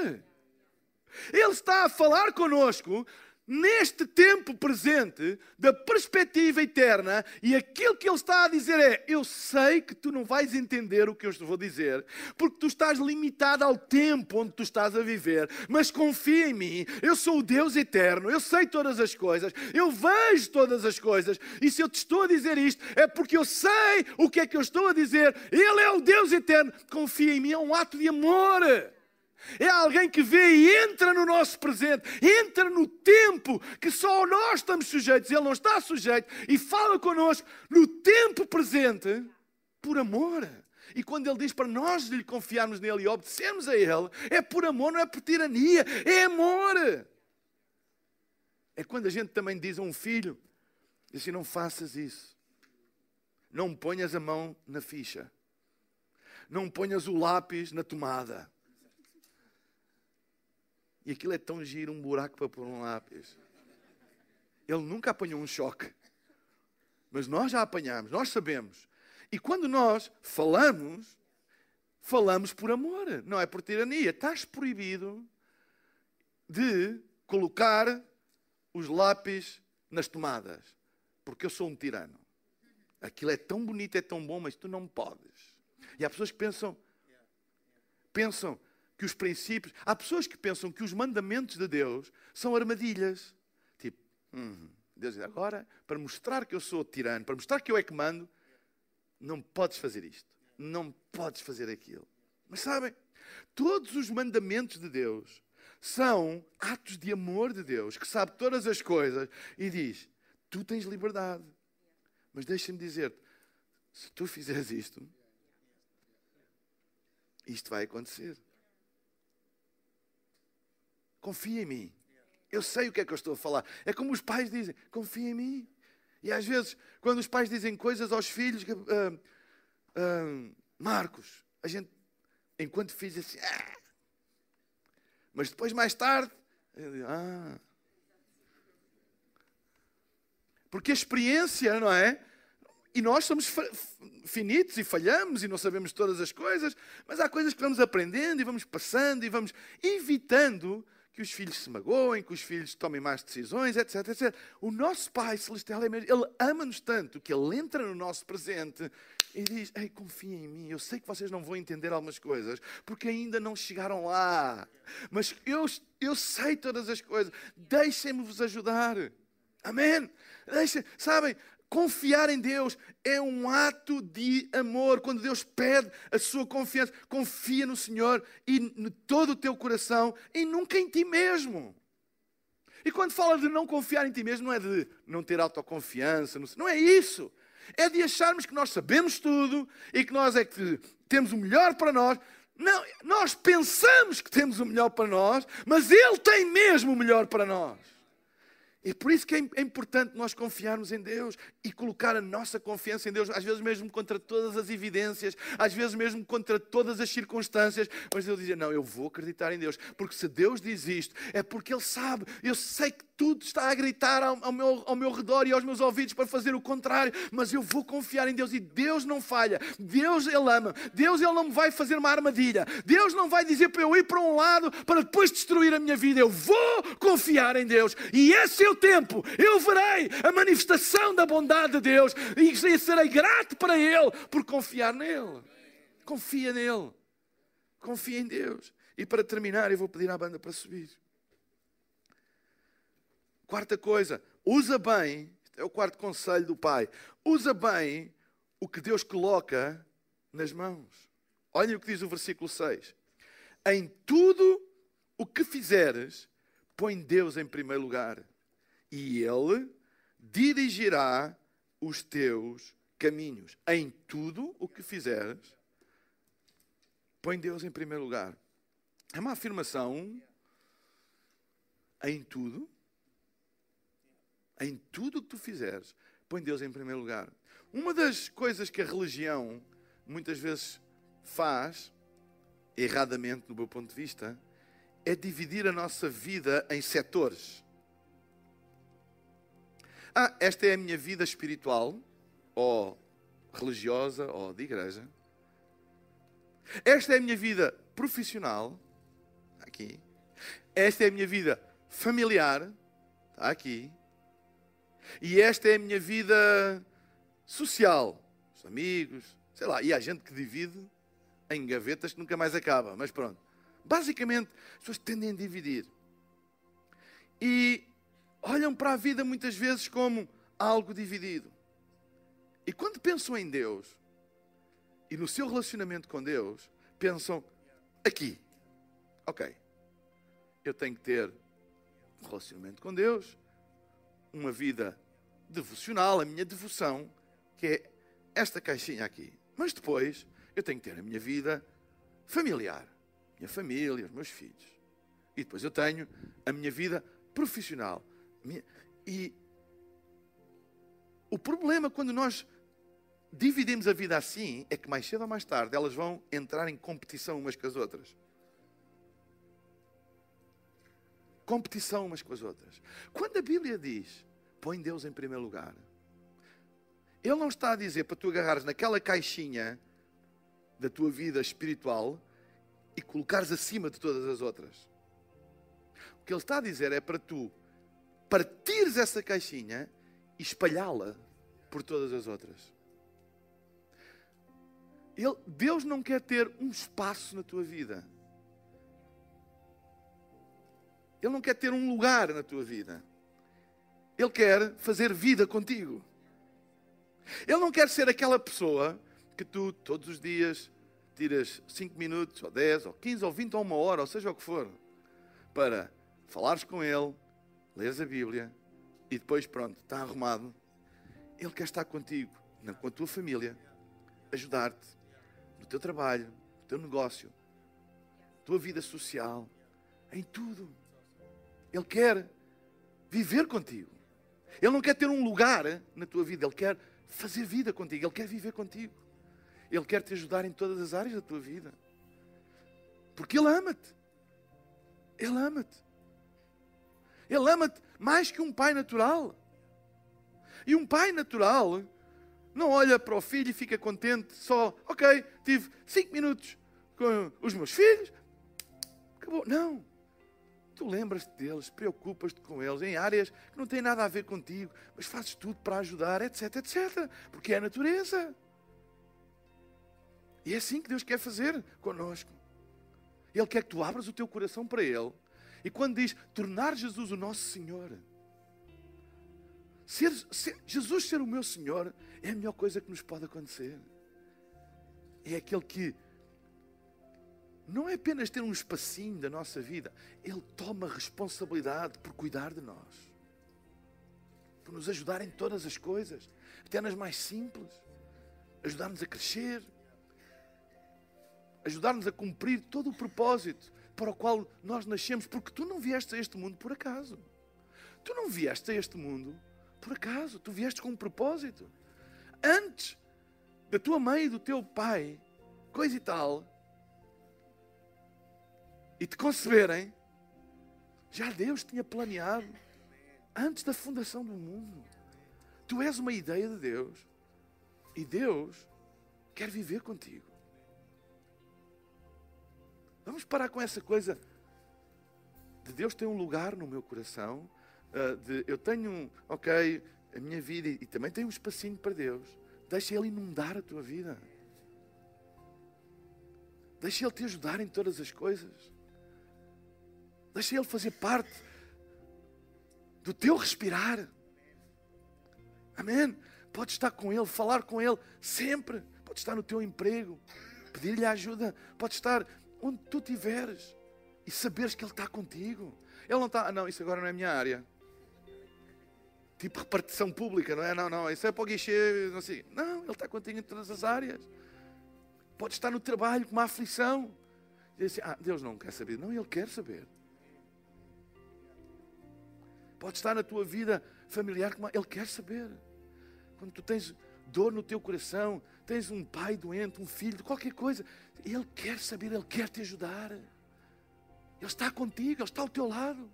Ele está a falar conosco neste tempo presente, da perspectiva eterna, e aquilo que ele está a dizer é: Eu sei que tu não vais entender o que eu te vou dizer, porque tu estás limitado ao tempo onde tu estás a viver, mas confia em mim, eu sou o Deus eterno, eu sei todas as coisas, eu vejo todas as coisas, e se eu te estou a dizer isto, é porque eu sei o que é que eu estou a dizer, Ele é o Deus eterno, confia em mim, é um ato de amor. É alguém que vê e entra no nosso presente, entra no tempo que só nós estamos sujeitos, ele não está sujeito, e fala connosco no tempo presente por amor. E quando ele diz para nós lhe confiarmos nele e obedecermos a ele, é por amor, não é por tirania, é amor. É quando a gente também diz a um filho: assim, não faças isso, não ponhas a mão na ficha, não ponhas o lápis na tomada e aquilo é tão giro, um buraco para pôr um lápis. Ele nunca apanhou um choque. Mas nós já apanhamos, nós sabemos. E quando nós falamos, falamos por amor, não é por tirania. Estás proibido de colocar os lápis nas tomadas, porque eu sou um tirano. Aquilo é tão bonito, é tão bom, mas tu não podes. E há pessoas que pensam, pensam, que os princípios. Há pessoas que pensam que os mandamentos de Deus são armadilhas. Tipo, hum, Deus diz agora, para mostrar que eu sou tirano, para mostrar que eu é que mando, não podes fazer isto, não podes fazer aquilo. Mas sabem, todos os mandamentos de Deus são atos de amor de Deus, que sabe todas as coisas e diz: Tu tens liberdade. Mas deixa-me dizer-te: se tu fizeres isto, isto vai acontecer. Confia em mim. Eu sei o que é que eu estou a falar. É como os pais dizem: confia em mim. E às vezes, quando os pais dizem coisas aos filhos, uh, uh, Marcos, a gente, enquanto filho, assim, ah. mas depois, mais tarde, ah. Porque a experiência, não é? E nós somos finitos e falhamos e não sabemos todas as coisas, mas há coisas que vamos aprendendo e vamos passando e vamos evitando que os filhos se magoem, que os filhos tomem más decisões, etc, etc. O nosso Pai Celestial é Ele ama-nos tanto que Ele entra no nosso presente e diz: Ei, confiem em mim, eu sei que vocês não vão entender algumas coisas, porque ainda não chegaram lá, mas eu, eu sei todas as coisas, deixem-me vos ajudar. Amém? Deixem, sabem, Confiar em Deus é um ato de amor. Quando Deus pede a sua confiança, confia no Senhor e no todo o teu coração e nunca em ti mesmo. E quando fala de não confiar em ti mesmo, não é de não ter autoconfiança, não é isso. É de acharmos que nós sabemos tudo e que nós é que temos o melhor para nós. Não, nós pensamos que temos o melhor para nós, mas Ele tem mesmo o melhor para nós. É por isso que é, é importante nós confiarmos em Deus e colocar a nossa confiança em Deus, às vezes mesmo contra todas as evidências, às vezes mesmo contra todas as circunstâncias, mas Deus dizia: Não, eu vou acreditar em Deus, porque se Deus diz isto, é porque Ele sabe, eu sei que tudo está a gritar ao, ao, meu, ao meu redor e aos meus ouvidos para fazer o contrário, mas eu vou confiar em Deus e Deus não falha, Deus Ele ama, Deus Ele não me vai fazer uma armadilha, Deus não vai dizer para eu ir para um lado para depois destruir a minha vida, eu vou confiar em Deus e esse é o tempo, eu verei a manifestação da bondade de Deus e serei grato para Ele por confiar nele. Confia nele. Confia em Deus. E para terminar, eu vou pedir à banda para subir. Quarta coisa, usa bem, é o quarto conselho do pai, usa bem o que Deus coloca nas mãos. Olhem o que diz o versículo 6. Em tudo o que fizeres, põe Deus em primeiro lugar, e Ele dirigirá os teus caminhos. Em tudo o que fizeres, põe Deus em primeiro lugar. É uma afirmação em tudo. Em tudo o que tu fizeres, põe Deus em primeiro lugar. Uma das coisas que a religião muitas vezes faz, erradamente do meu ponto de vista, é dividir a nossa vida em setores. Ah, esta é a minha vida espiritual, ou religiosa, ou de igreja. Esta é a minha vida profissional, aqui. Esta é a minha vida familiar, está aqui. E esta é a minha vida social, os amigos, sei lá. E há gente que divide em gavetas que nunca mais acaba, mas pronto. Basicamente, as pessoas tendem a dividir. E olham para a vida muitas vezes como algo dividido. E quando pensam em Deus e no seu relacionamento com Deus, pensam aqui. Ok, eu tenho que ter um relacionamento com Deus, uma vida devocional, a minha devoção, que é esta caixinha aqui. Mas depois eu tenho que ter a minha vida familiar minha família, os meus filhos. E depois eu tenho a minha vida profissional. E o problema quando nós dividimos a vida assim é que mais cedo ou mais tarde elas vão entrar em competição umas com as outras. Competição umas com as outras. Quando a Bíblia diz põe Deus em primeiro lugar, Ele não está a dizer para tu agarrares naquela caixinha da tua vida espiritual e colocares acima de todas as outras. O que ele está a dizer é para tu partires essa caixinha e espalhá-la por todas as outras. Ele, Deus não quer ter um espaço na tua vida. Ele não quer ter um lugar na tua vida. Ele quer fazer vida contigo. Ele não quer ser aquela pessoa que tu todos os dias tiras 5 minutos, ou 10, ou 15, ou 20, ou uma hora, ou seja o que for, para falares com Ele, leres a Bíblia e depois, pronto, está arrumado. Ele quer estar contigo, com a tua família, ajudar-te no teu trabalho, no teu negócio, tua vida social, em tudo. Ele quer viver contigo. Ele não quer ter um lugar na tua vida, ele quer fazer vida contigo, ele quer viver contigo. Ele quer te ajudar em todas as áreas da tua vida. Porque Ele ama-te. Ele ama-te. Ele ama-te mais que um pai natural. E um pai natural não olha para o filho e fica contente só, ok, tive cinco minutos com os meus filhos, acabou. Não. Tu lembras-te deles, preocupas-te com eles em áreas que não têm nada a ver contigo, mas fazes tudo para ajudar, etc, etc. Porque é a natureza. E é assim que Deus quer fazer conosco. Ele quer que tu abras o teu coração para Ele. E quando diz tornar Jesus o nosso Senhor, ser, ser, Jesus ser o meu Senhor é a melhor coisa que nos pode acontecer. É aquele que não é apenas ter um espacinho da nossa vida, Ele toma responsabilidade por cuidar de nós, por nos ajudar em todas as coisas, até nas mais simples, ajudar-nos a crescer, ajudar-nos a cumprir todo o propósito para o qual nós nascemos, porque tu não vieste a este mundo por acaso. Tu não vieste a este mundo por acaso, tu vieste com um propósito. Antes da tua mãe e do teu pai, coisa e tal, e te conceberem, já Deus tinha planeado antes da fundação do mundo. Tu és uma ideia de Deus e Deus quer viver contigo. Vamos parar com essa coisa de Deus ter um lugar no meu coração, ah, de eu tenho, ok, a minha vida e também tenho um espacinho para Deus. Deixa Ele inundar a tua vida. Deixa Ele te ajudar em todas as coisas. Deixa Ele fazer parte do teu respirar. Amém? Pode estar com Ele, falar com Ele sempre. Pode estar no teu emprego, pedir-lhe ajuda. Pode estar onde tu estiveres e saberes que Ele está contigo. Ele não está, ah, não, isso agora não é minha área. Tipo repartição pública, não é? Não, não, isso é para o guichê, não sei. Não, Ele está contigo em todas as áreas. Pode estar no trabalho com uma aflição. E assim, ah, Deus não quer saber. Não, Ele quer saber. Pode estar na tua vida familiar. Ele quer saber. Quando tu tens dor no teu coração, tens um pai doente, um filho, qualquer coisa, Ele quer saber, Ele quer te ajudar. Ele está contigo, Ele está ao teu lado.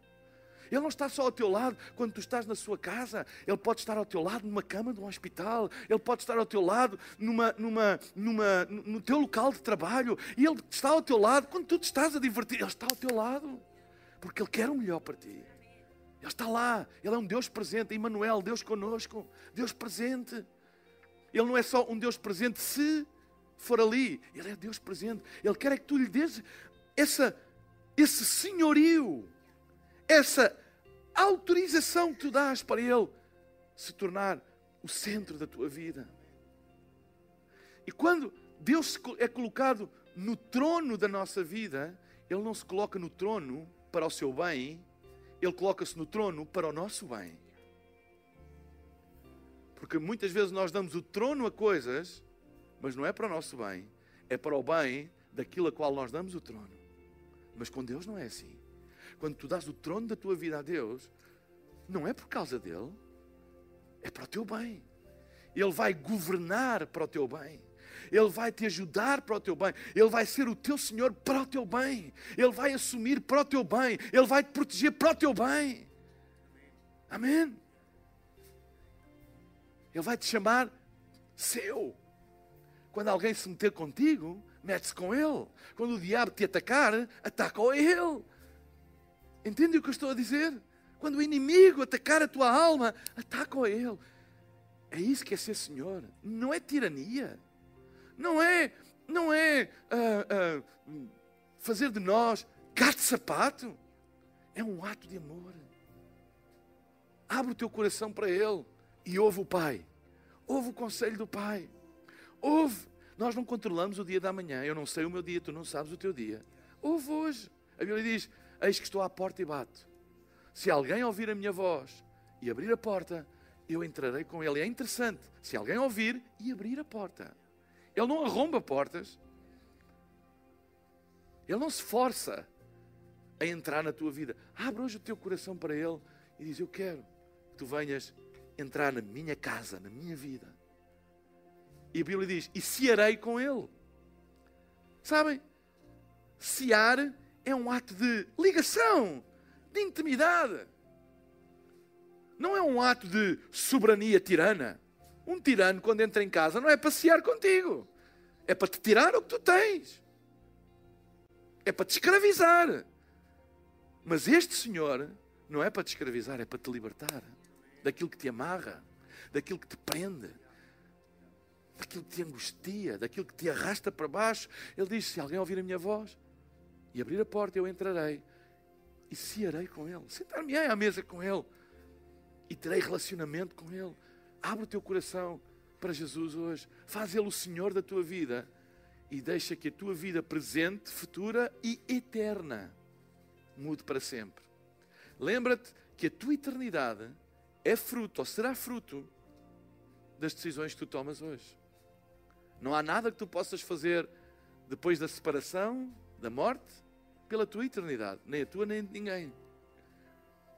Ele não está só ao teu lado quando tu estás na sua casa, Ele pode estar ao teu lado numa cama de um hospital, Ele pode estar ao teu lado numa, numa, numa, no teu local de trabalho, e Ele está ao teu lado quando tu te estás a divertir, Ele está ao teu lado, porque Ele quer o melhor para ti. Ele está lá, Ele é um Deus presente, Emmanuel, Deus conosco, Deus presente. Ele não é só um Deus presente se for ali, Ele é Deus presente. Ele quer é que tu lhe dês essa, esse senhorio, essa autorização que tu dás para Ele se tornar o centro da tua vida. E quando Deus é colocado no trono da nossa vida, Ele não se coloca no trono para o seu bem, Ele coloca-se no trono para o nosso bem. Porque muitas vezes nós damos o trono a coisas, mas não é para o nosso bem, é para o bem daquilo a qual nós damos o trono. Mas com Deus não é assim. Quando tu dás o trono da tua vida a Deus, não é por causa dele, é para o teu bem. Ele vai governar para o teu bem. Ele vai te ajudar para o teu bem. Ele vai ser o teu Senhor para o teu bem. Ele vai assumir para o teu bem. Ele vai te proteger para o teu bem. Amém? Ele vai te chamar seu. Quando alguém se meter contigo, mete-se com ele. Quando o diabo te atacar, ataca a ele. Entende o que eu estou a dizer? Quando o inimigo atacar a tua alma, ataca a ele. É isso que é ser Senhor. Não é tirania. Não é, não é uh, uh, fazer de nós gato de sapato. É um ato de amor. Abre o teu coração para Ele e ouve o Pai. Ouve o conselho do Pai. Ouve. Nós não controlamos o dia da manhã. Eu não sei o meu dia, tu não sabes o teu dia. Ouve hoje. A Bíblia diz: Eis que estou à porta e bato. Se alguém ouvir a minha voz e abrir a porta, eu entrarei com ele. É interessante. Se alguém ouvir e abrir a porta, ele não arromba portas. Ele não se força a entrar na tua vida. Abre hoje o teu coração para ele e diz: Eu quero que tu venhas entrar na minha casa, na minha vida. E a Bíblia diz: E cearei com ele. Sabem? Cear é um ato de ligação, de intimidade. Não é um ato de soberania tirana. Um tirano, quando entra em casa, não é para cear contigo. É para te tirar o que tu tens. É para te escravizar. Mas este Senhor não é para te escravizar, é para te libertar daquilo que te amarra, daquilo que te prende, daquilo que te angustia, daquilo que te arrasta para baixo. Ele diz: Se alguém ouvir a minha voz e abrir a porta, eu entrarei e cearei com ele, sentar-me-ei à mesa com ele e terei relacionamento com ele. Abre o teu coração para Jesus hoje, faz ele o Senhor da tua vida e deixa que a tua vida presente, futura e eterna mude para sempre. Lembra-te que a tua eternidade é fruto, ou será fruto, das decisões que tu tomas hoje. Não há nada que tu possas fazer depois da separação, da morte, pela tua eternidade. Nem a tua, nem de ninguém.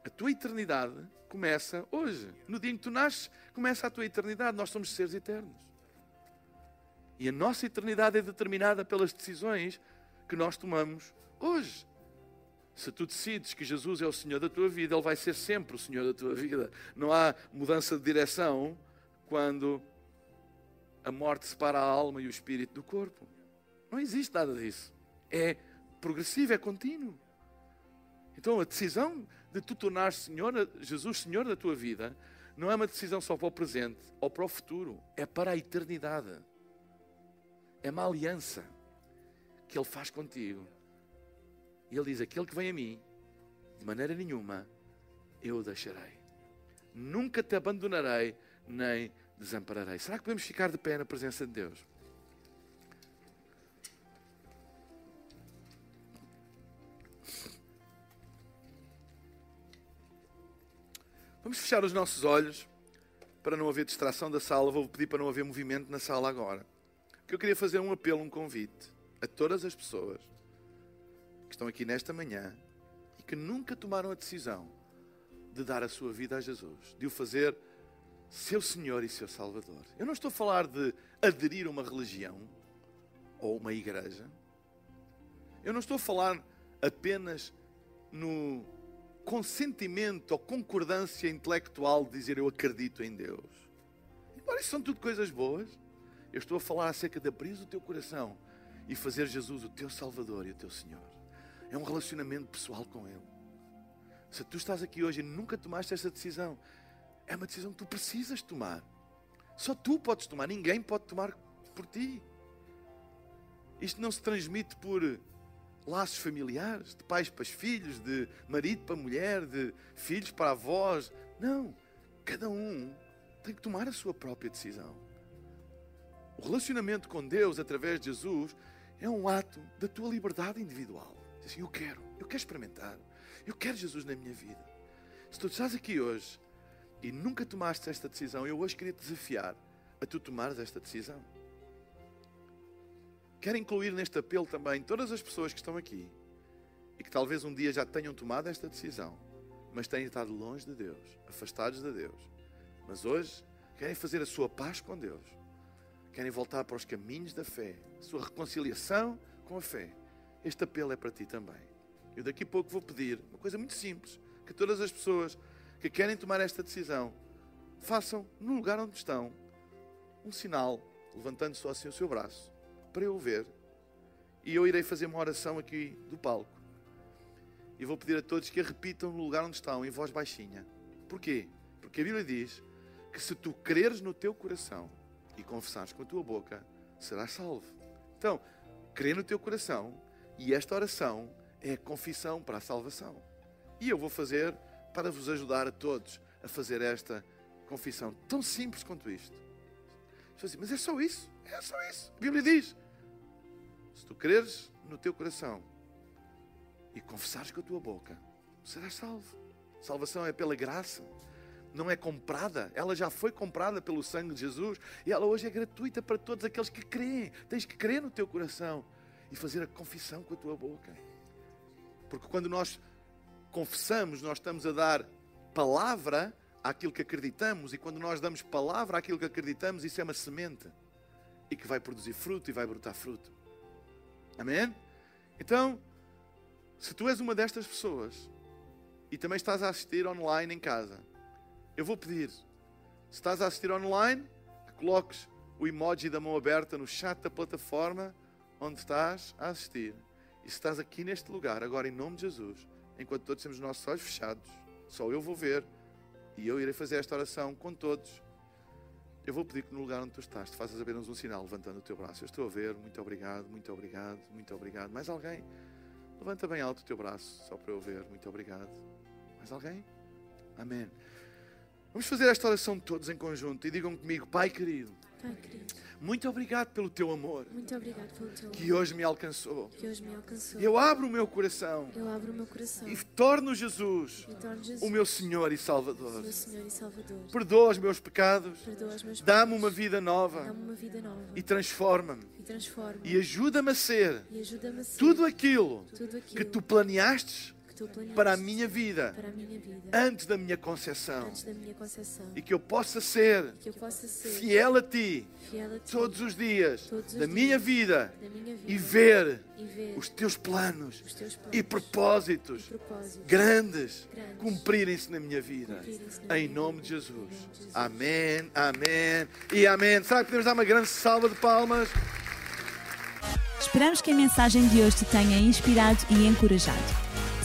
A tua eternidade começa hoje. No dia em que tu nasces, começa a tua eternidade. Nós somos seres eternos. E a nossa eternidade é determinada pelas decisões que nós tomamos hoje. Se tu decides que Jesus é o Senhor da tua vida, Ele vai ser sempre o Senhor da tua vida. Não há mudança de direção quando a morte separa a alma e o espírito do corpo. Não existe nada disso. É progressivo, é contínuo. Então a decisão de tu tornar Senhor, Jesus Senhor da tua vida não é uma decisão só para o presente ou para o futuro, é para a eternidade. É uma aliança que Ele faz contigo. E Ele diz: Aquele que vem a mim, de maneira nenhuma, eu o deixarei. Nunca te abandonarei, nem desampararei. Será que podemos ficar de pé na presença de Deus? Fechar os nossos olhos para não haver distração da sala. Vou pedir para não haver movimento na sala agora. Porque eu queria fazer um apelo, um convite a todas as pessoas que estão aqui nesta manhã e que nunca tomaram a decisão de dar a sua vida a Jesus, de o fazer seu Senhor e seu Salvador. Eu não estou a falar de aderir a uma religião ou uma igreja. Eu não estou a falar apenas no consentimento ou concordância intelectual de dizer eu acredito em Deus. Embora isso são tudo coisas boas, eu estou a falar acerca de abrir o teu coração e fazer Jesus o teu Salvador e o teu Senhor. É um relacionamento pessoal com Ele. Se tu estás aqui hoje e nunca tomaste essa decisão, é uma decisão que tu precisas tomar. Só tu podes tomar, ninguém pode tomar por ti. Isto não se transmite por laços familiares, de pais para os filhos, de marido para mulher, de filhos para avós. Não. Cada um tem que tomar a sua própria decisão. O relacionamento com Deus através de Jesus é um ato da tua liberdade individual. Diz assim, eu quero, eu quero experimentar, eu quero Jesus na minha vida. Se tu estás aqui hoje e nunca tomaste esta decisão, eu hoje queria te desafiar a tu tomares esta decisão. Quero incluir neste apelo também todas as pessoas que estão aqui e que talvez um dia já tenham tomado esta decisão, mas têm estado longe de Deus, afastados de Deus. Mas hoje querem fazer a sua paz com Deus, querem voltar para os caminhos da fé, a sua reconciliação com a fé. Este apelo é para ti também. Eu daqui a pouco vou pedir uma coisa muito simples: que todas as pessoas que querem tomar esta decisão façam no lugar onde estão um sinal, levantando só assim o seu braço para eu ver. E eu irei fazer uma oração aqui do palco. E vou pedir a todos que a repitam no lugar onde estão, em voz baixinha. Porquê? Porque a Bíblia diz que se tu creres no teu coração e confessares com a tua boca, serás salvo. Então, crê no teu coração e esta oração é a confissão para a salvação. E eu vou fazer para vos ajudar a todos a fazer esta confissão tão simples quanto isto. Mas é só isso? É só isso. A Bíblia diz: se tu creres no teu coração e confessares com a tua boca, serás salvo. Salvação é pela graça, não é comprada. Ela já foi comprada pelo sangue de Jesus e ela hoje é gratuita para todos aqueles que creem. Tens que crer no teu coração e fazer a confissão com a tua boca. Porque quando nós confessamos, nós estamos a dar palavra àquilo que acreditamos, e quando nós damos palavra àquilo que acreditamos, isso é uma semente e que vai produzir fruto e vai brotar fruto. Amém? Então, se tu és uma destas pessoas e também estás a assistir online em casa, eu vou pedir, se estás a assistir online, que coloques o emoji da mão aberta no chat da plataforma onde estás a assistir. E se estás aqui neste lugar, agora em nome de Jesus, enquanto todos temos os nossos olhos fechados, só eu vou ver e eu irei fazer esta oração com todos eu vou pedir que no lugar onde tu estás, te faças apenas um sinal levantando o teu braço. Eu estou a ver, muito obrigado, muito obrigado, muito obrigado. Mais alguém? Levanta bem alto o teu braço, só para eu ver. Muito obrigado. Mais alguém? Amém. Vamos fazer esta oração todos em conjunto e digam comigo, Pai querido. Pai querido muito obrigado pelo teu amor. Muito obrigado pelo teu amor. Que hoje me alcançou. Que hoje me alcançou. Eu abro o meu coração. Eu abro o meu coração. E torno Jesus, e torno Jesus o meu Senhor e Salvador. Meu Senhor e Salvador. Perdoa os meus pecados. Perdoa os meus Dá-me uma vida nova. Dá-me uma vida nova. E transforma-me. E transforma. E ajuda-me a ser. E ajuda-me a ser. Tudo aquilo, tudo aquilo que tu planeastes para a minha vida, para a minha vida antes, da minha concepção, antes da minha concepção e que eu possa ser, eu possa ser fiel, a ti, fiel a ti todos os dias, todos os da, dias minha vida, da minha vida e ver, e ver os teus planos, os teus planos e propósitos, e propósitos grandes, grandes cumprirem-se na minha vida. cumprirem-se na Em minha nome vida. de Jesus. Em nome de Jesus. Amém, amém e amém. Será que podemos dar uma grande salva de palmas? Esperamos que a mensagem de hoje te tenha inspirado e encorajado.